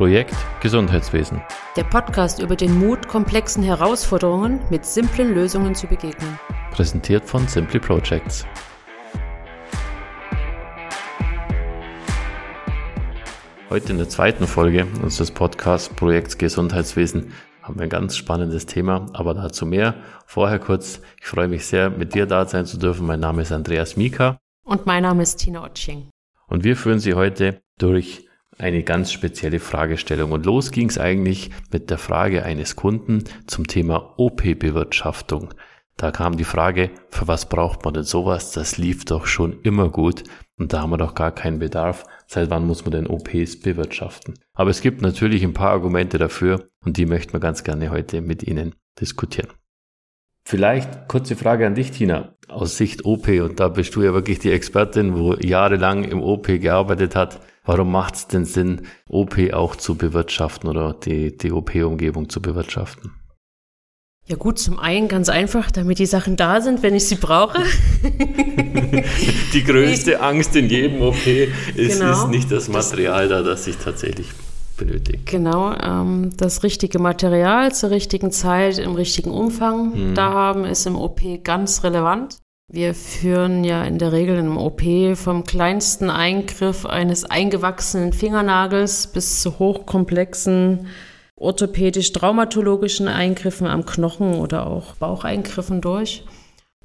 Projekt Gesundheitswesen. Der Podcast über den Mut, komplexen Herausforderungen mit simplen Lösungen zu begegnen. Präsentiert von Simply Projects. Heute in der zweiten Folge unseres Podcasts Projekt Gesundheitswesen haben wir ein ganz spannendes Thema, aber dazu mehr. Vorher kurz, ich freue mich sehr, mit dir da sein zu dürfen. Mein Name ist Andreas Mika. Und mein Name ist Tina Otsching. Und wir führen Sie heute durch eine ganz spezielle Fragestellung. Und los ging es eigentlich mit der Frage eines Kunden zum Thema OP-Bewirtschaftung. Da kam die Frage, für was braucht man denn sowas? Das lief doch schon immer gut und da haben wir doch gar keinen Bedarf. Seit wann muss man denn OPs bewirtschaften? Aber es gibt natürlich ein paar Argumente dafür und die möchten wir ganz gerne heute mit Ihnen diskutieren. Vielleicht kurze Frage an dich, Tina. Aus Sicht OP, und da bist du ja wirklich die Expertin, wo jahrelang im OP gearbeitet hat. Warum macht es denn Sinn, OP auch zu bewirtschaften oder die, die OP-Umgebung zu bewirtschaften? Ja gut, zum einen ganz einfach, damit die Sachen da sind, wenn ich sie brauche. die größte Angst in jedem OP ist, genau, ist nicht das Material da, das ich tatsächlich benötige. Genau, ähm, das richtige Material zur richtigen Zeit im richtigen Umfang hm. da haben, ist im OP ganz relevant. Wir führen ja in der Regel im OP vom kleinsten Eingriff eines eingewachsenen Fingernagels bis zu hochkomplexen orthopädisch-traumatologischen Eingriffen am Knochen oder auch Baucheingriffen durch.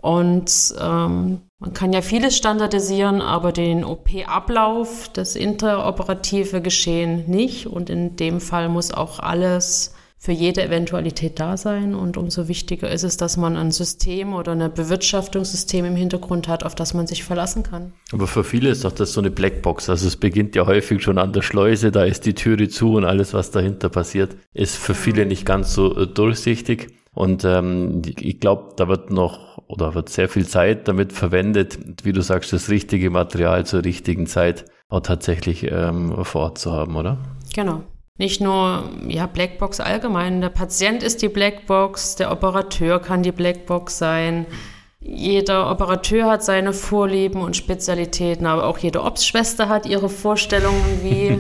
Und ähm, man kann ja vieles standardisieren, aber den OP-Ablauf, das interoperative Geschehen nicht. Und in dem Fall muss auch alles für jede Eventualität da sein. Und umso wichtiger ist es, dass man ein System oder ein Bewirtschaftungssystem im Hintergrund hat, auf das man sich verlassen kann. Aber für viele ist doch das so eine Blackbox. Also es beginnt ja häufig schon an der Schleuse, da ist die Türe zu und alles, was dahinter passiert, ist für viele nicht ganz so äh, durchsichtig. Und ähm, ich glaube, da wird noch oder wird sehr viel Zeit damit verwendet, wie du sagst, das richtige Material zur richtigen Zeit auch tatsächlich ähm, vor Ort zu haben, oder? Genau. Nicht nur ja, Blackbox allgemein. Der Patient ist die Blackbox, der Operateur kann die Blackbox sein. Jeder Operateur hat seine Vorlieben und Spezialitäten, aber auch jede Obstschwester hat ihre Vorstellungen, wie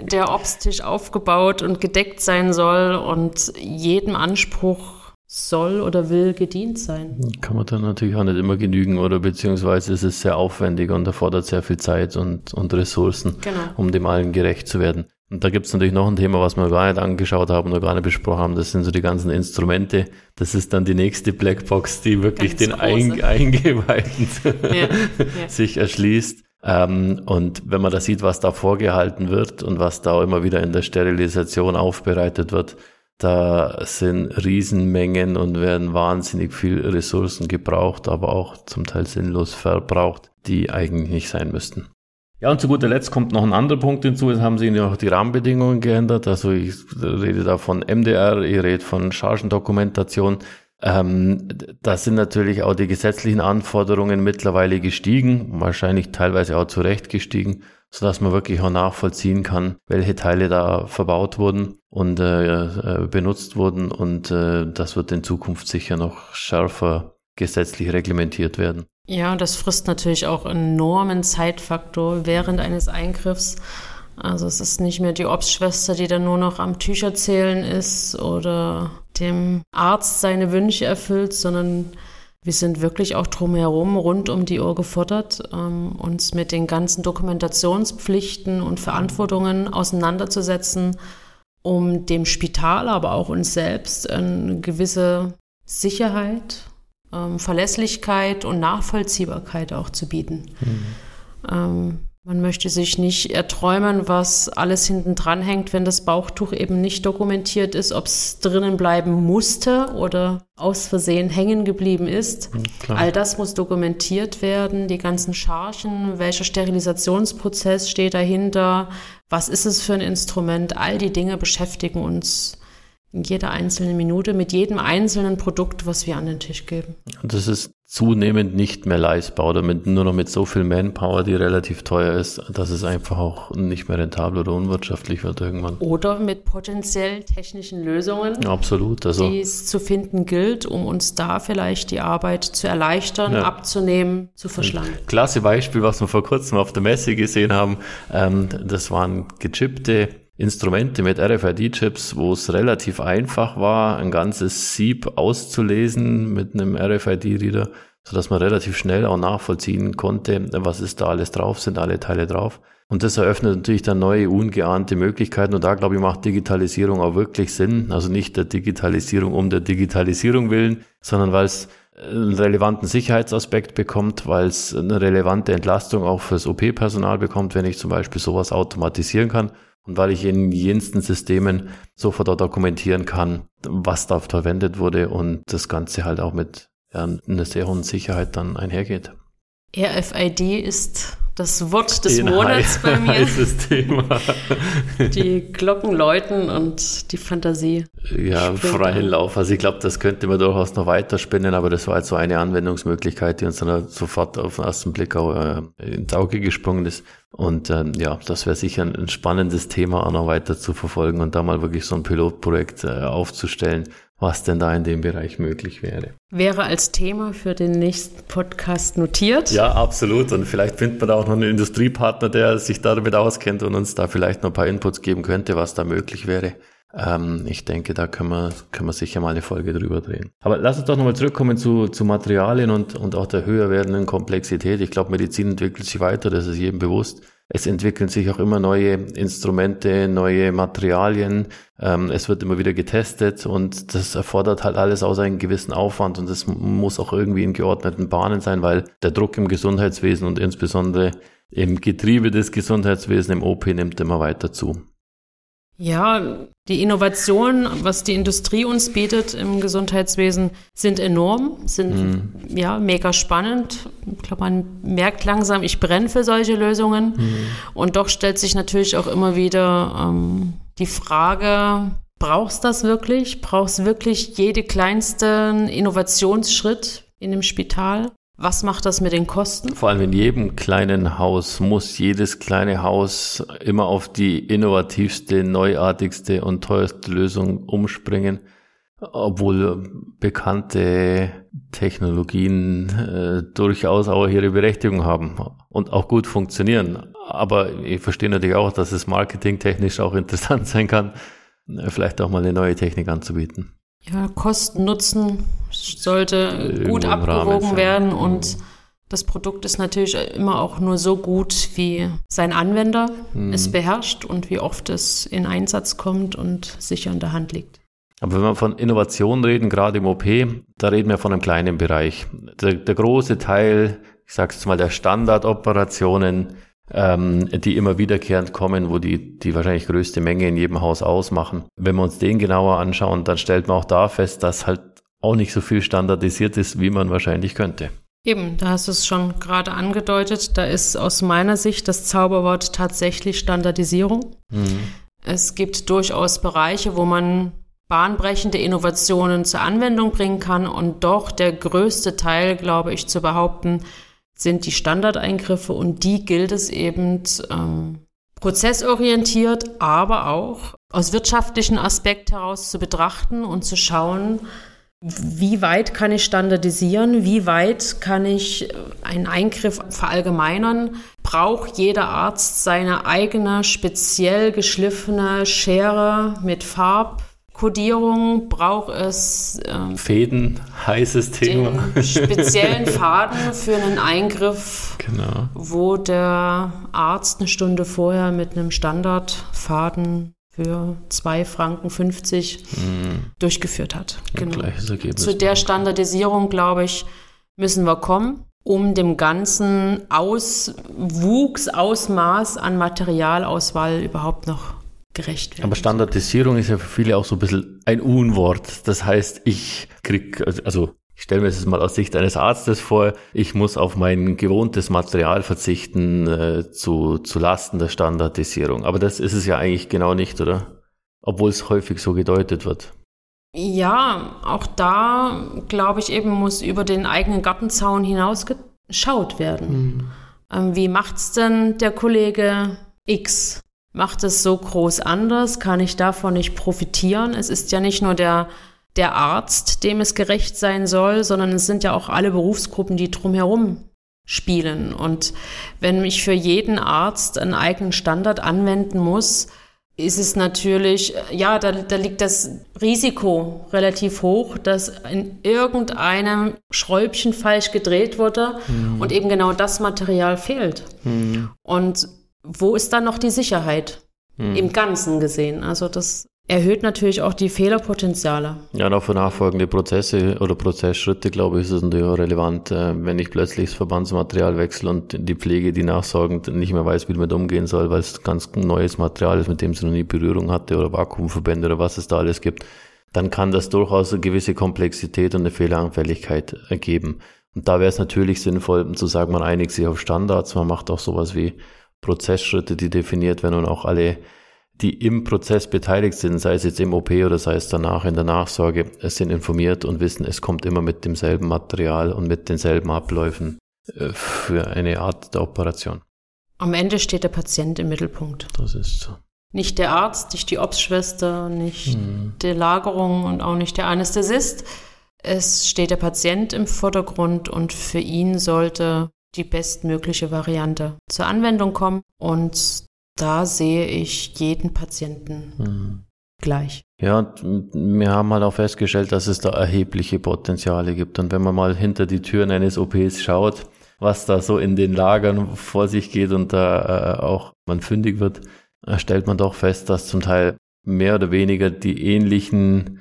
der Obsttisch aufgebaut und gedeckt sein soll und jedem Anspruch soll oder will gedient sein. Kann man dann natürlich auch nicht immer genügen oder beziehungsweise ist es sehr aufwendig und erfordert sehr viel Zeit und, und Ressourcen, genau. um dem allen gerecht zu werden. Und da gibt es natürlich noch ein Thema, was wir gar nicht angeschaut haben oder gar nicht besprochen haben. Das sind so die ganzen Instrumente. Das ist dann die nächste Blackbox, die wirklich Ganz den Ein Eingeweihten ja, ja. sich erschließt. Ähm, und wenn man da sieht, was da vorgehalten wird und was da immer wieder in der Sterilisation aufbereitet wird, da sind Riesenmengen und werden wahnsinnig viel Ressourcen gebraucht, aber auch zum Teil sinnlos verbraucht, die eigentlich nicht sein müssten. Ja, und zu guter Letzt kommt noch ein anderer Punkt hinzu. Es haben sich noch die Rahmenbedingungen geändert. Also ich rede da von MDR, ich rede von Chargendokumentation. Ähm, da sind natürlich auch die gesetzlichen Anforderungen mittlerweile gestiegen, wahrscheinlich teilweise auch zu gestiegen, so dass man wirklich auch nachvollziehen kann, welche Teile da verbaut wurden und äh, äh benutzt wurden. Und äh, das wird in Zukunft sicher noch schärfer gesetzlich reglementiert werden. Ja, das frisst natürlich auch enormen Zeitfaktor während eines Eingriffs. Also es ist nicht mehr die Obstschwester, die dann nur noch am Tücherzählen ist oder dem Arzt seine Wünsche erfüllt, sondern wir sind wirklich auch drumherum rund um die Uhr gefordert, ähm, uns mit den ganzen Dokumentationspflichten und Verantwortungen auseinanderzusetzen, um dem Spital, aber auch uns selbst eine gewisse Sicherheit ähm, Verlässlichkeit und Nachvollziehbarkeit auch zu bieten. Mhm. Ähm, man möchte sich nicht erträumen, was alles hinten dran hängt, wenn das Bauchtuch eben nicht dokumentiert ist, ob es drinnen bleiben musste oder aus Versehen hängen geblieben ist. Klar. All das muss dokumentiert werden, die ganzen Chargen, welcher Sterilisationsprozess steht dahinter, was ist es für ein Instrument, all die Dinge beschäftigen uns in jeder einzelnen Minute mit jedem einzelnen Produkt, was wir an den Tisch geben. Das ist zunehmend nicht mehr leistbar oder mit, nur noch mit so viel Manpower, die relativ teuer ist, dass es einfach auch nicht mehr rentabel oder unwirtschaftlich wird irgendwann. Oder mit potenziell technischen Lösungen, Absolut, also, die es zu finden gilt, um uns da vielleicht die Arbeit zu erleichtern, ja. abzunehmen, zu verschlanken. Klasse Beispiel, was wir vor kurzem auf der Messe gesehen haben, ähm, das waren gechippte Instrumente mit RFID-Chips, wo es relativ einfach war, ein ganzes Sieb auszulesen mit einem RFID-Reader, sodass man relativ schnell auch nachvollziehen konnte, was ist da alles drauf, sind alle Teile drauf. Und das eröffnet natürlich dann neue, ungeahnte Möglichkeiten. Und da, glaube ich, macht Digitalisierung auch wirklich Sinn. Also nicht der Digitalisierung um der Digitalisierung willen, sondern weil es einen relevanten Sicherheitsaspekt bekommt, weil es eine relevante Entlastung auch fürs OP-Personal bekommt, wenn ich zum Beispiel sowas automatisieren kann und weil ich in jensten Systemen sofort dokumentieren kann, was da verwendet wurde und das Ganze halt auch mit einer sehr hohen Sicherheit dann einhergeht. RFID ist das Wort des Ein Monats bei mir. Heißes Thema. Die Glocken läuten und die Fantasie. Ja, freien Lauf. Also ich glaube, das könnte man durchaus noch weiterspinnen, aber das war jetzt so eine Anwendungsmöglichkeit, die uns dann sofort auf den ersten Blick auch äh, ins Auge gesprungen ist. Und ähm, ja, das wäre sicher ein, ein, spannendes Thema auch noch weiter zu verfolgen und da mal wirklich so ein Pilotprojekt äh, aufzustellen, was denn da in dem Bereich möglich wäre. Wäre als Thema für den nächsten Podcast notiert. Ja, absolut. Und vielleicht findet man da auch noch einen Industriepartner, der sich damit auskennt und uns da vielleicht noch ein paar Inputs geben könnte, was da möglich wäre. Ähm, ich denke, da können wir, können wir sicher mal eine Folge drüber drehen. Aber lass uns doch nochmal zurückkommen zu, zu Materialien und, und auch der höher werdenden Komplexität. Ich glaube, Medizin entwickelt sich weiter, das ist jedem bewusst. Es entwickeln sich auch immer neue Instrumente, neue Materialien. Ähm, es wird immer wieder getestet und das erfordert halt alles aus einem gewissen Aufwand und das muss auch irgendwie in geordneten Bahnen sein, weil der Druck im Gesundheitswesen und insbesondere im Getriebe des Gesundheitswesens im OP nimmt immer weiter zu. Ja, die Innovationen, was die Industrie uns bietet im Gesundheitswesen, sind enorm, sind mhm. ja mega spannend. Ich glaube, man merkt langsam, ich brenne für solche Lösungen. Mhm. Und doch stellt sich natürlich auch immer wieder ähm, die Frage, brauchst du das wirklich? Brauchst du wirklich jede kleinste Innovationsschritt in dem Spital? Was macht das mit den Kosten? Vor allem in jedem kleinen Haus muss jedes kleine Haus immer auf die innovativste, neuartigste und teuerste Lösung umspringen, obwohl bekannte Technologien äh, durchaus auch ihre Berechtigung haben und auch gut funktionieren. Aber ich verstehe natürlich auch, dass es marketingtechnisch auch interessant sein kann, vielleicht auch mal eine neue Technik anzubieten. Ja, Kosten, Nutzen sollte gut abgewogen werden und das Produkt ist natürlich immer auch nur so gut, wie sein Anwender mhm. es beherrscht und wie oft es in Einsatz kommt und sicher in der Hand liegt. Aber wenn wir von Innovation reden, gerade im OP, da reden wir von einem kleinen Bereich. Der, der große Teil, ich sage es mal, der Standardoperationen, ähm, die immer wiederkehrend kommen, wo die die wahrscheinlich größte Menge in jedem Haus ausmachen. Wenn wir uns den genauer anschauen, dann stellt man auch da fest, dass halt auch nicht so viel standardisiert ist, wie man wahrscheinlich könnte. Eben, da hast du es schon gerade angedeutet. Da ist aus meiner Sicht das Zauberwort tatsächlich Standardisierung. Mhm. Es gibt durchaus Bereiche, wo man bahnbrechende Innovationen zur Anwendung bringen kann und doch der größte Teil, glaube ich, zu behaupten, sind die Standardeingriffe und die gilt es eben ähm, prozessorientiert, aber auch aus wirtschaftlichen Aspekt heraus zu betrachten und zu schauen, wie weit kann ich standardisieren, wie weit kann ich äh, einen Eingriff verallgemeinern, braucht jeder Arzt seine eigene speziell geschliffene Schere mit Farb, Kodierung braucht es ähm, Fäden, heißes Thema. Speziellen Faden für einen Eingriff, genau. wo der Arzt eine Stunde vorher mit einem Standardfaden für 2 Franken 50 mhm. durchgeführt hat. Genau. Zu der Standardisierung, glaube ich, müssen wir kommen, um dem ganzen Auswuchs, Ausmaß an Materialauswahl überhaupt noch gerecht werden. Aber Standardisierung ist ja für viele auch so ein bisschen ein Unwort. Das heißt, ich krieg, also ich stelle mir das mal aus Sicht eines Arztes vor, ich muss auf mein gewohntes Material verzichten äh, zu, zu Lasten der Standardisierung. Aber das ist es ja eigentlich genau nicht, oder? Obwohl es häufig so gedeutet wird. Ja, auch da, glaube ich, eben muss über den eigenen Gartenzaun hinaus geschaut werden. Mhm. Ähm, wie macht's denn der Kollege X? Macht es so groß anders? Kann ich davon nicht profitieren? Es ist ja nicht nur der, der Arzt, dem es gerecht sein soll, sondern es sind ja auch alle Berufsgruppen, die drumherum spielen. Und wenn ich für jeden Arzt einen eigenen Standard anwenden muss, ist es natürlich, ja, da, da liegt das Risiko relativ hoch, dass in irgendeinem Schräubchen falsch gedreht wurde mhm. und eben genau das Material fehlt. Mhm. Und wo ist dann noch die Sicherheit? Mhm. Im Ganzen gesehen. Also das erhöht natürlich auch die Fehlerpotenziale. Ja, und auch für nachfolgende Prozesse oder Prozessschritte, glaube ich, ist es natürlich auch relevant, äh, wenn ich plötzlich das Verbandsmaterial wechsle und die Pflege, die nachsorgend nicht mehr weiß, wie damit umgehen soll, weil es ganz neues Material ist, mit dem sie noch nie Berührung hatte oder Vakuumverbände oder was es da alles gibt, dann kann das durchaus eine gewisse Komplexität und eine Fehleranfälligkeit ergeben. Und da wäre es natürlich sinnvoll zu sagen, man einigt sich auf Standards, man macht auch sowas wie Prozessschritte, die definiert werden und auch alle die im Prozess beteiligt sind, sei es jetzt im OP oder sei es danach in der Nachsorge, sind informiert und wissen, es kommt immer mit demselben Material und mit denselben Abläufen äh, für eine Art der Operation. Am Ende steht der Patient im Mittelpunkt. Das ist so. Nicht der Arzt, nicht die Obstschwester, nicht hm. die Lagerung und auch nicht der Anästhesist. Es steht der Patient im Vordergrund und für ihn sollte die bestmögliche Variante zur Anwendung kommen. Und da sehe ich jeden Patienten mhm. gleich. Ja, wir haben halt auch festgestellt, dass es da erhebliche Potenziale gibt. Und wenn man mal hinter die Türen eines OPs schaut, was da so in den Lagern vor sich geht und da äh, auch man fündig wird, äh, stellt man doch fest, dass zum Teil mehr oder weniger die ähnlichen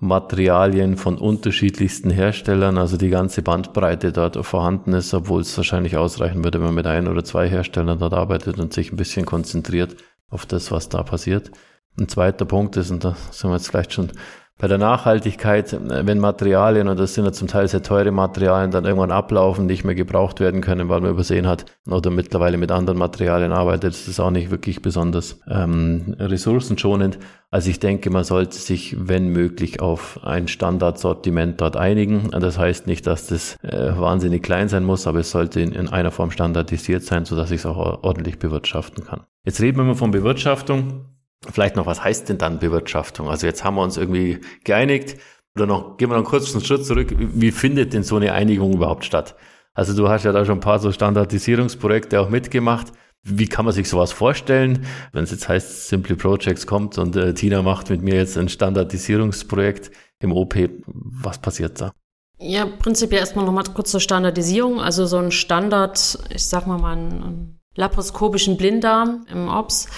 Materialien von unterschiedlichsten Herstellern, also die ganze Bandbreite dort vorhanden ist, obwohl es wahrscheinlich ausreichen würde, wenn man mit ein oder zwei Herstellern dort arbeitet und sich ein bisschen konzentriert auf das, was da passiert. Ein zweiter Punkt ist, und da sind wir jetzt vielleicht schon bei der Nachhaltigkeit, wenn Materialien, und das sind ja zum Teil sehr teure Materialien, dann irgendwann ablaufen, nicht mehr gebraucht werden können, weil man übersehen hat oder mittlerweile mit anderen Materialien arbeitet, ist das auch nicht wirklich besonders ähm, ressourcenschonend. Also ich denke, man sollte sich, wenn möglich, auf ein Standardsortiment dort einigen. Das heißt nicht, dass das äh, wahnsinnig klein sein muss, aber es sollte in, in einer Form standardisiert sein, sodass ich es auch ordentlich bewirtschaften kann. Jetzt reden wir mal von Bewirtschaftung. Vielleicht noch, was heißt denn dann Bewirtschaftung? Also jetzt haben wir uns irgendwie geeinigt. Oder noch, gehen wir noch einen kurzen Schritt zurück. Wie findet denn so eine Einigung überhaupt statt? Also du hast ja da schon ein paar so Standardisierungsprojekte auch mitgemacht. Wie kann man sich sowas vorstellen? Wenn es jetzt heißt, Simply Projects kommt und äh, Tina macht mit mir jetzt ein Standardisierungsprojekt im OP, was passiert da? Ja, prinzipiell erstmal nochmal kurz zur Standardisierung. Also so ein Standard, ich sag mal mal einen laparoskopischen Blinddarm im OPS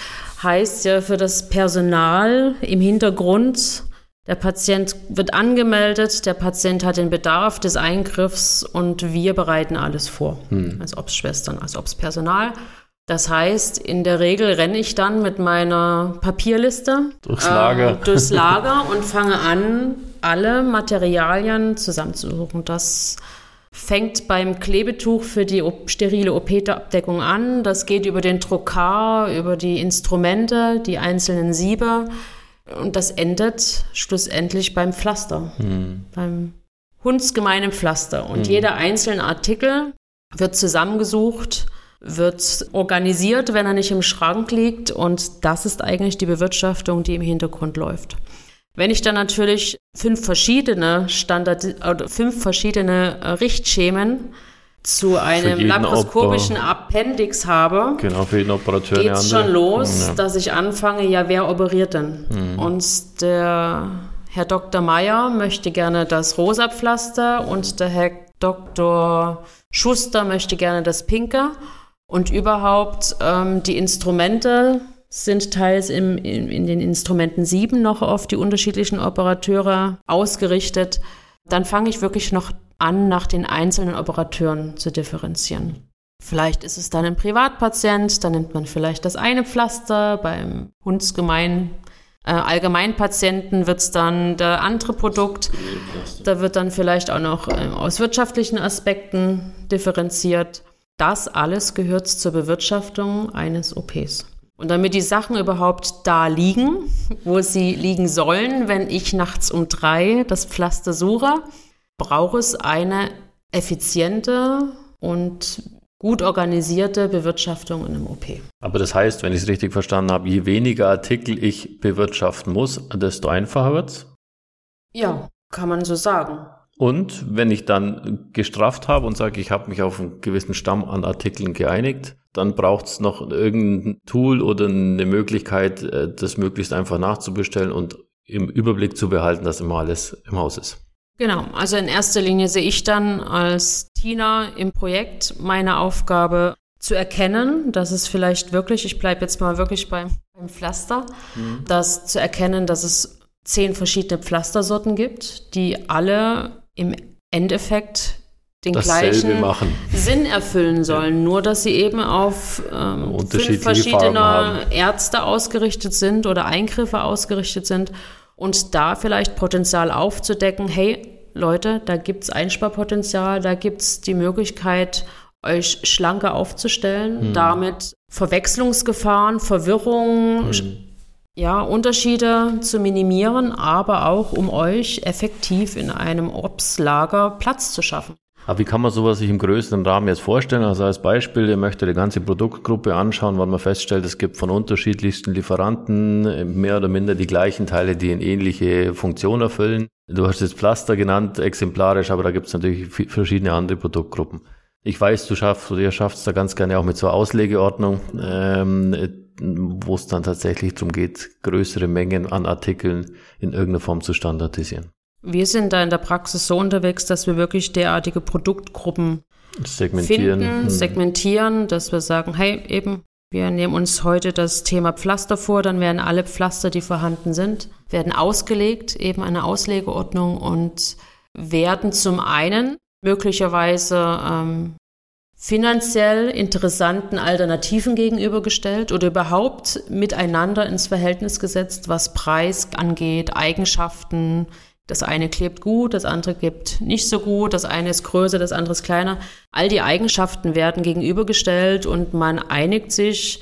heißt ja für das Personal im Hintergrund, der Patient wird angemeldet, der Patient hat den Bedarf des Eingriffs und wir bereiten alles vor, hm. als Obstschwestern, als Obstpersonal. Das heißt, in der Regel renne ich dann mit meiner Papierliste durchs Lager, äh, durchs Lager und fange an, alle Materialien zusammenzusuchen. Das fängt beim Klebetuch für die sterile OP-Abdeckung an. Das geht über den Trokar, über die Instrumente, die einzelnen Siebe. Und das endet schlussendlich beim Pflaster, hm. beim hundsgemeinen Pflaster. Und hm. jeder einzelne Artikel wird zusammengesucht, wird organisiert, wenn er nicht im Schrank liegt. Und das ist eigentlich die Bewirtschaftung, die im Hintergrund läuft. Wenn ich dann natürlich fünf verschiedene Standard oder fünf verschiedene äh, Richtschemen zu einem laparoskopischen Appendix habe, genau, für jeden Operateur geht es schon los, ja. dass ich anfange, ja, wer operiert denn? Mhm. Und der Herr Dr. Meyer möchte gerne das rosa Pflaster und der Herr Dr. Schuster möchte gerne das pinke. Und überhaupt ähm, die Instrumente sind teils im, in, in den Instrumenten 7 noch auf die unterschiedlichen Operateure ausgerichtet. Dann fange ich wirklich noch an, nach den einzelnen Operateuren zu differenzieren. Vielleicht ist es dann ein Privatpatient, dann nimmt man vielleicht das eine Pflaster, beim Hundsgemein äh, Allgemeinpatienten wird es dann der andere Produkt. Da wird dann vielleicht auch noch äh, aus wirtschaftlichen Aspekten differenziert. Das alles gehört zur Bewirtschaftung eines OPs. Und damit die Sachen überhaupt da liegen, wo sie liegen sollen, wenn ich nachts um drei das Pflaster suche, braucht es eine effiziente und gut organisierte Bewirtschaftung in einem OP. Aber das heißt, wenn ich es richtig verstanden habe, je weniger Artikel ich bewirtschaften muss, desto einfacher wird es? Ja, kann man so sagen. Und wenn ich dann gestrafft habe und sage, ich habe mich auf einen gewissen Stamm an Artikeln geeinigt, dann braucht es noch irgendein Tool oder eine Möglichkeit, äh, das möglichst einfach nachzubestellen und im Überblick zu behalten, dass immer alles im Haus ist. Genau, also in erster Linie sehe ich dann als Tina im Projekt meine Aufgabe zu erkennen, dass es vielleicht wirklich, ich bleibe jetzt mal wirklich beim, beim Pflaster, mhm. das zu erkennen, dass es zehn verschiedene Pflastersorten gibt, die alle im Endeffekt den gleichen machen. Sinn erfüllen sollen, ja. nur dass sie eben auf ähm, fünf verschiedene Ärzte ausgerichtet sind oder Eingriffe ausgerichtet sind und da vielleicht Potenzial aufzudecken, hey Leute, da gibt es Einsparpotenzial, da gibt es die Möglichkeit, euch schlanker aufzustellen, hm. damit Verwechslungsgefahren, Verwirrung, hm. ja, Unterschiede zu minimieren, aber auch um euch effektiv in einem Obstlager Platz zu schaffen. Aber wie kann man sowas sich im größeren Rahmen jetzt vorstellen? Also als Beispiel, ihr möchtet die ganze Produktgruppe anschauen, weil man feststellt, es gibt von unterschiedlichsten Lieferanten mehr oder minder die gleichen Teile, die eine ähnliche Funktion erfüllen. Du hast jetzt Pflaster genannt, exemplarisch, aber da gibt es natürlich verschiedene andere Produktgruppen. Ich weiß, du schaffst oder ihr schafft es da ganz gerne auch mit so Auslegeordnung, ähm, wo es dann tatsächlich darum geht, größere Mengen an Artikeln in irgendeiner Form zu standardisieren. Wir sind da in der Praxis so unterwegs, dass wir wirklich derartige Produktgruppen segmentieren, finden, hm. segmentieren, dass wir sagen, hey, eben, wir nehmen uns heute das Thema Pflaster vor, dann werden alle Pflaster, die vorhanden sind, werden ausgelegt, eben eine Auslegeordnung und werden zum einen möglicherweise ähm, finanziell interessanten Alternativen gegenübergestellt oder überhaupt miteinander ins Verhältnis gesetzt, was Preis angeht, Eigenschaften, das eine klebt gut, das andere klebt nicht so gut, das eine ist größer, das andere ist kleiner. All die Eigenschaften werden gegenübergestellt und man einigt sich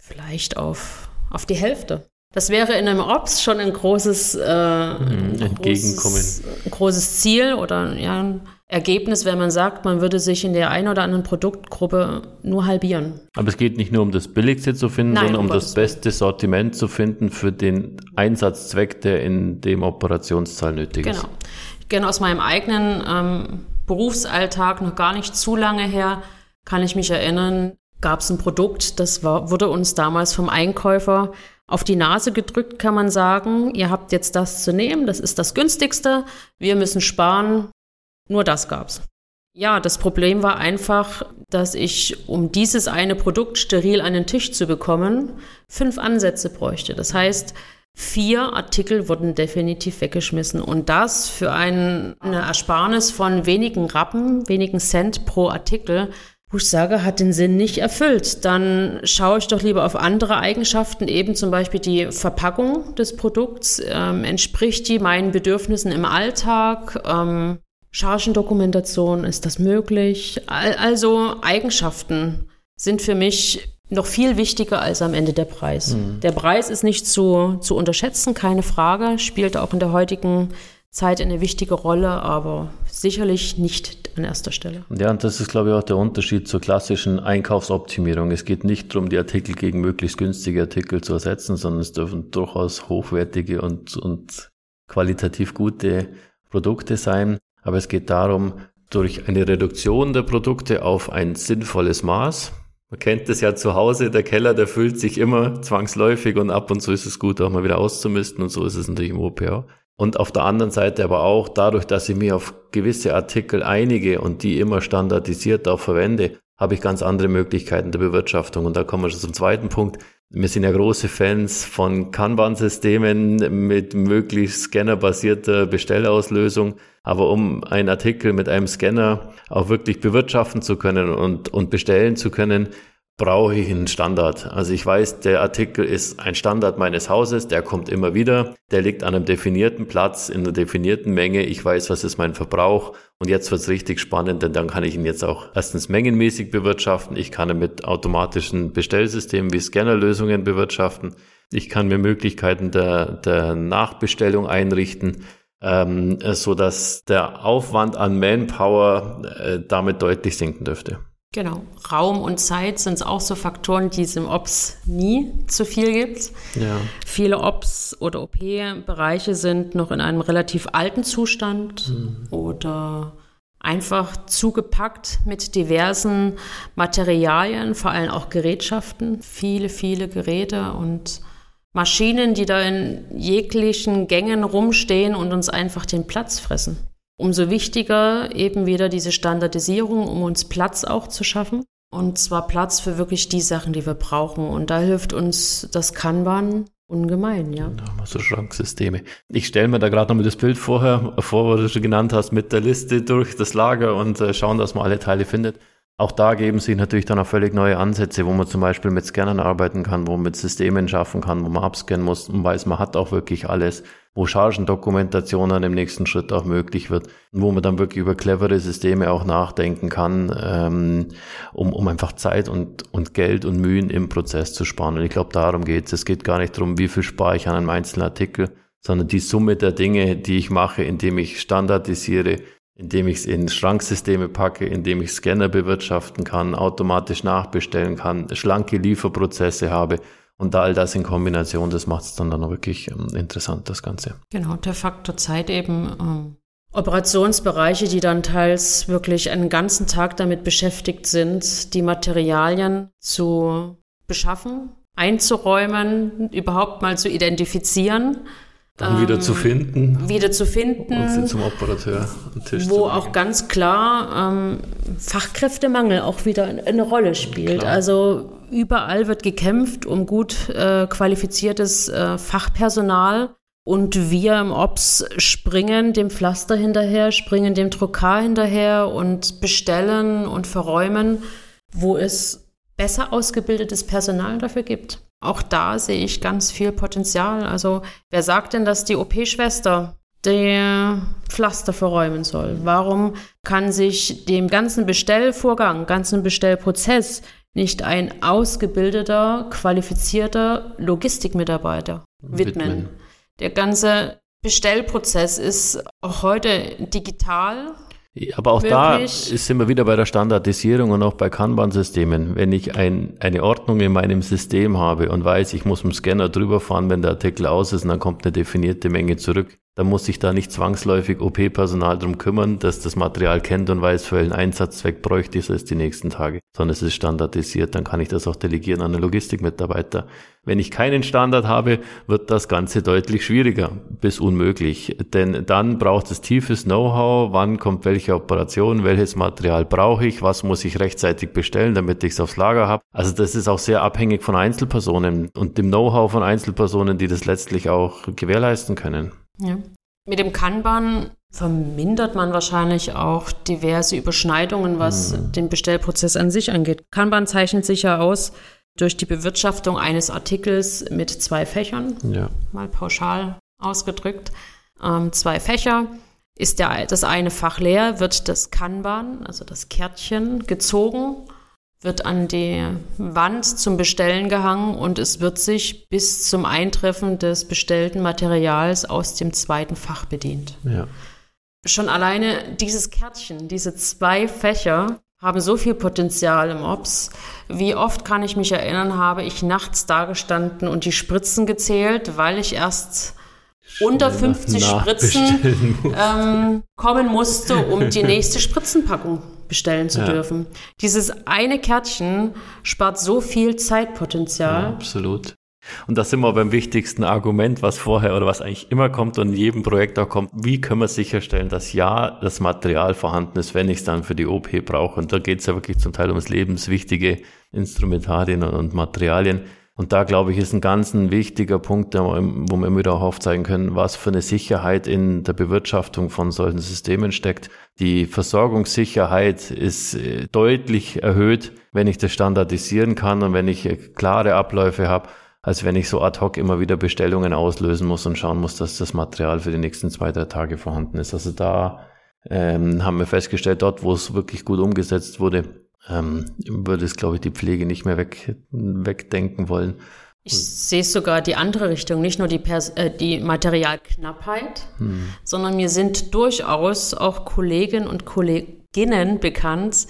vielleicht auf, auf die Hälfte. Das wäre in einem Ops schon ein großes, äh, ein mhm, Entgegenkommen. Großes, großes Ziel oder ja, Ergebnis, wenn man sagt, man würde sich in der einen oder anderen Produktgruppe nur halbieren. Aber es geht nicht nur um das Billigste zu finden, Nein, sondern um das beste Sortiment zu finden für den Einsatzzweck, der in dem Operationszahl nötig genau. ist. Genau. Ich kenne aus meinem eigenen ähm, Berufsalltag noch gar nicht zu lange her, kann ich mich erinnern, gab es ein Produkt, das war, wurde uns damals vom Einkäufer auf die Nase gedrückt, kann man sagen, ihr habt jetzt das zu nehmen, das ist das günstigste, wir müssen sparen, nur das gab's. Ja, das Problem war einfach, dass ich, um dieses eine Produkt steril an den Tisch zu bekommen, fünf Ansätze bräuchte. Das heißt, vier Artikel wurden definitiv weggeschmissen und das für ein, eine Ersparnis von wenigen Rappen, wenigen Cent pro Artikel, wo ich sage, hat den Sinn nicht erfüllt. Dann schaue ich doch lieber auf andere Eigenschaften, eben zum Beispiel die Verpackung des Produkts. Ähm, entspricht die meinen Bedürfnissen im Alltag? Ähm, Chargendokumentation, ist das möglich? Also Eigenschaften sind für mich noch viel wichtiger als am Ende der Preis. Mhm. Der Preis ist nicht zu, zu unterschätzen, keine Frage, spielt auch in der heutigen Zeit eine wichtige Rolle, aber sicherlich nicht an erster Stelle. Ja, und das ist, glaube ich, auch der Unterschied zur klassischen Einkaufsoptimierung. Es geht nicht darum, die Artikel gegen möglichst günstige Artikel zu ersetzen, sondern es dürfen durchaus hochwertige und, und qualitativ gute Produkte sein. Aber es geht darum, durch eine Reduktion der Produkte auf ein sinnvolles Maß. Man kennt das ja zu Hause, der Keller, der füllt sich immer zwangsläufig und ab und zu ist es gut, auch mal wieder auszumisten und so ist es natürlich im OPA. Und auf der anderen Seite aber auch dadurch, dass ich mich auf gewisse Artikel einige und die immer standardisiert auch verwende, habe ich ganz andere Möglichkeiten der Bewirtschaftung. Und da kommen wir schon zum zweiten Punkt. Wir sind ja große Fans von Kanban-Systemen mit möglichst scannerbasierter Bestellauslösung. Aber um einen Artikel mit einem Scanner auch wirklich bewirtschaften zu können und, und bestellen zu können, brauche ich einen Standard. Also ich weiß, der Artikel ist ein Standard meines Hauses, der kommt immer wieder, der liegt an einem definierten Platz, in einer definierten Menge. Ich weiß, was ist mein Verbrauch und jetzt wird's richtig spannend, denn dann kann ich ihn jetzt auch erstens mengenmäßig bewirtschaften. Ich kann ihn mit automatischen Bestellsystemen wie Scannerlösungen bewirtschaften. Ich kann mir Möglichkeiten der, der Nachbestellung einrichten ähm, so dass der Aufwand an Manpower äh, damit deutlich sinken dürfte. Genau. Raum und Zeit sind auch so Faktoren, die es im Ops nie zu viel gibt. Ja. Viele Ops- oder OP-Bereiche sind noch in einem relativ alten Zustand mhm. oder einfach zugepackt mit diversen Materialien, vor allem auch Gerätschaften, viele, viele Geräte und Maschinen, die da in jeglichen Gängen rumstehen und uns einfach den Platz fressen. Umso wichtiger eben wieder diese Standardisierung, um uns Platz auch zu schaffen. Und zwar Platz für wirklich die Sachen, die wir brauchen. Und da hilft uns das Kanban ungemein, ja. ja so Schranksysteme. Ich stelle mir da gerade noch mal das Bild vorher vor, wo du schon genannt hast, mit der Liste durch das Lager und äh, schauen, dass man alle Teile findet. Auch da geben sich natürlich dann auch völlig neue Ansätze, wo man zum Beispiel mit Scannern arbeiten kann, wo man mit Systemen schaffen kann, wo man abscannen muss und weiß, man hat auch wirklich alles, wo Chargendokumentation dann im nächsten Schritt auch möglich wird, wo man dann wirklich über clevere Systeme auch nachdenken kann, ähm, um, um einfach Zeit und, und Geld und Mühen im Prozess zu sparen. Und ich glaube, darum geht es. Es geht gar nicht darum, wie viel spare ich an einem einzelnen Artikel, sondern die Summe der Dinge, die ich mache, indem ich standardisiere, indem ich es in Schranksysteme packe, indem ich Scanner bewirtschaften kann, automatisch nachbestellen kann, schlanke Lieferprozesse habe. Und all das in Kombination, das macht es dann, dann wirklich ähm, interessant, das Ganze. Genau, der Faktor Zeit eben. Ähm, Operationsbereiche, die dann teils wirklich einen ganzen Tag damit beschäftigt sind, die Materialien zu beschaffen, einzuräumen, überhaupt mal zu identifizieren dann ähm, wieder zu finden. Wieder zu finden. Und sie zum Operateur am Tisch Wo auch ganz klar ähm, Fachkräftemangel auch wieder eine Rolle spielt. Klar. Also überall wird gekämpft um gut äh, qualifiziertes äh, Fachpersonal. Und wir im Ops springen dem Pflaster hinterher, springen dem Druckar hinterher und bestellen und verräumen, wo es besser ausgebildetes Personal dafür gibt. Auch da sehe ich ganz viel Potenzial. Also wer sagt denn, dass die OP-Schwester der Pflaster verräumen soll? Warum kann sich dem ganzen Bestellvorgang, ganzen Bestellprozess nicht ein ausgebildeter, qualifizierter Logistikmitarbeiter widmen? widmen. Der ganze Bestellprozess ist auch heute digital. Aber auch Möglich. da sind wir wieder bei der Standardisierung und auch bei Kanban-Systemen. Wenn ich ein, eine Ordnung in meinem System habe und weiß, ich muss mit dem Scanner drüber fahren, wenn der Artikel aus ist und dann kommt eine definierte Menge zurück, dann muss sich da nicht zwangsläufig OP-Personal drum kümmern, dass das Material kennt und weiß, für welchen Einsatzzweck bräuchte ich es die nächsten Tage, sondern es ist standardisiert, dann kann ich das auch delegieren an einen Logistikmitarbeiter. Wenn ich keinen Standard habe, wird das Ganze deutlich schwieriger bis unmöglich, denn dann braucht es tiefes Know-how, wann kommt welche Operation, welches Material brauche ich, was muss ich rechtzeitig bestellen, damit ich es aufs Lager habe. Also das ist auch sehr abhängig von Einzelpersonen und dem Know-how von Einzelpersonen, die das letztlich auch gewährleisten können. Ja. Mit dem Kanban vermindert man wahrscheinlich auch diverse Überschneidungen, was mhm. den Bestellprozess an sich angeht. Kanban zeichnet sich ja aus durch die Bewirtschaftung eines Artikels mit zwei Fächern, ja. mal pauschal ausgedrückt. Ähm, zwei Fächer. Ist der, das eine Fach leer, wird das Kanban, also das Kärtchen, gezogen wird an die Wand zum Bestellen gehangen und es wird sich bis zum Eintreffen des bestellten Materials aus dem zweiten Fach bedient. Ja. Schon alleine dieses Kärtchen, diese zwei Fächer haben so viel Potenzial im Ops. Wie oft kann ich mich erinnern, habe ich nachts dagestanden und die Spritzen gezählt, weil ich erst unter 50 Spritzen ähm, kommen musste, um die nächste Spritzenpackung bestellen zu ja. dürfen. Dieses eine Kärtchen spart so viel Zeitpotenzial. Ja, absolut. Und da sind wir beim wichtigsten Argument, was vorher oder was eigentlich immer kommt und in jedem Projekt auch kommt. Wie können wir sicherstellen, dass ja das Material vorhanden ist, wenn ich es dann für die OP brauche? Und da geht es ja wirklich zum Teil ums lebenswichtige Instrumentarien und Materialien. Und da, glaube ich, ist ein ganz ein wichtiger Punkt, wo wir wieder auch aufzeigen können, was für eine Sicherheit in der Bewirtschaftung von solchen Systemen steckt. Die Versorgungssicherheit ist äh, deutlich erhöht, wenn ich das standardisieren kann und wenn ich äh, klare Abläufe habe, als wenn ich so ad hoc immer wieder Bestellungen auslösen muss und schauen muss, dass das Material für die nächsten zwei, drei Tage vorhanden ist. Also da ähm, haben wir festgestellt, dort, wo es wirklich gut umgesetzt wurde, ähm, würde es, glaube ich, die Pflege nicht mehr weg, wegdenken wollen. Ich sehe sogar die andere Richtung, nicht nur die, Pers äh, die Materialknappheit, hm. sondern mir sind durchaus auch Kolleginnen und Kolleginnen bekannt,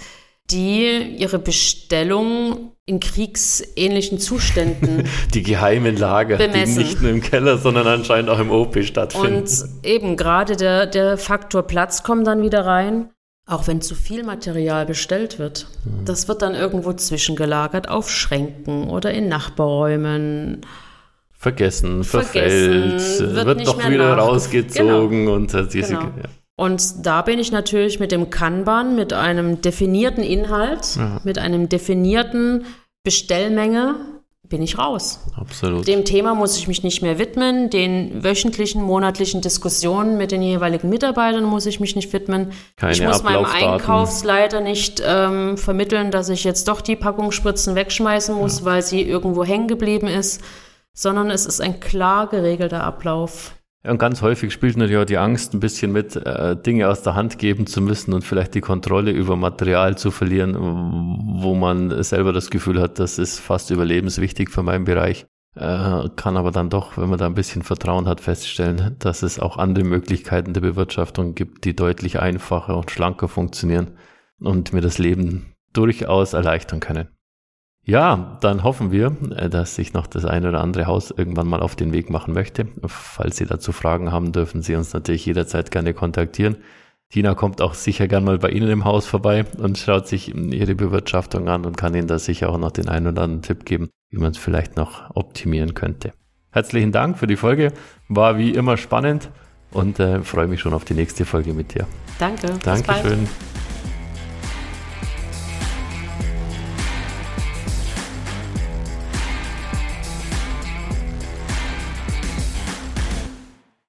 die ihre Bestellung in kriegsähnlichen Zuständen. die geheimen Lager, bemessen. die nicht nur im Keller, sondern anscheinend auch im OP stattfinden. Und eben gerade der, der Faktor Platz kommt dann wieder rein. Auch wenn zu viel Material bestellt wird, mhm. das wird dann irgendwo zwischengelagert auf Schränken oder in Nachbarräumen. Vergessen, verfällt, Vergessen, wird, wird doch wieder rausgezogen genau. und diese. Genau. Ja. Und da bin ich natürlich mit dem Kanban, mit einem definierten Inhalt, ja. mit einem definierten Bestellmenge, bin ich raus. Absolut. Dem Thema muss ich mich nicht mehr widmen. Den wöchentlichen, monatlichen Diskussionen mit den jeweiligen Mitarbeitern muss ich mich nicht widmen. Keine ich muss meinem Einkaufsleiter nicht ähm, vermitteln, dass ich jetzt doch die Packung Spritzen wegschmeißen muss, ja. weil sie irgendwo hängen geblieben ist, sondern es ist ein klar geregelter Ablauf. Und ganz häufig spielt natürlich auch die Angst ein bisschen mit, äh, Dinge aus der Hand geben zu müssen und vielleicht die Kontrolle über Material zu verlieren, wo man selber das Gefühl hat, das ist fast überlebenswichtig für meinen Bereich. Äh, kann aber dann doch, wenn man da ein bisschen Vertrauen hat, feststellen, dass es auch andere Möglichkeiten der Bewirtschaftung gibt, die deutlich einfacher und schlanker funktionieren und mir das Leben durchaus erleichtern können. Ja, dann hoffen wir, äh, dass sich noch das eine oder andere Haus irgendwann mal auf den Weg machen möchte. Falls Sie dazu Fragen haben, dürfen Sie uns natürlich jederzeit gerne kontaktieren. Tina kommt auch sicher gern mal bei Ihnen im Haus vorbei und schaut sich Ihre Bewirtschaftung an und kann Ihnen da sicher auch noch den einen oder anderen Tipp geben, wie man es vielleicht noch optimieren könnte. Herzlichen Dank für die Folge. War wie immer spannend und äh, freue mich schon auf die nächste Folge mit dir. Danke. Dankeschön.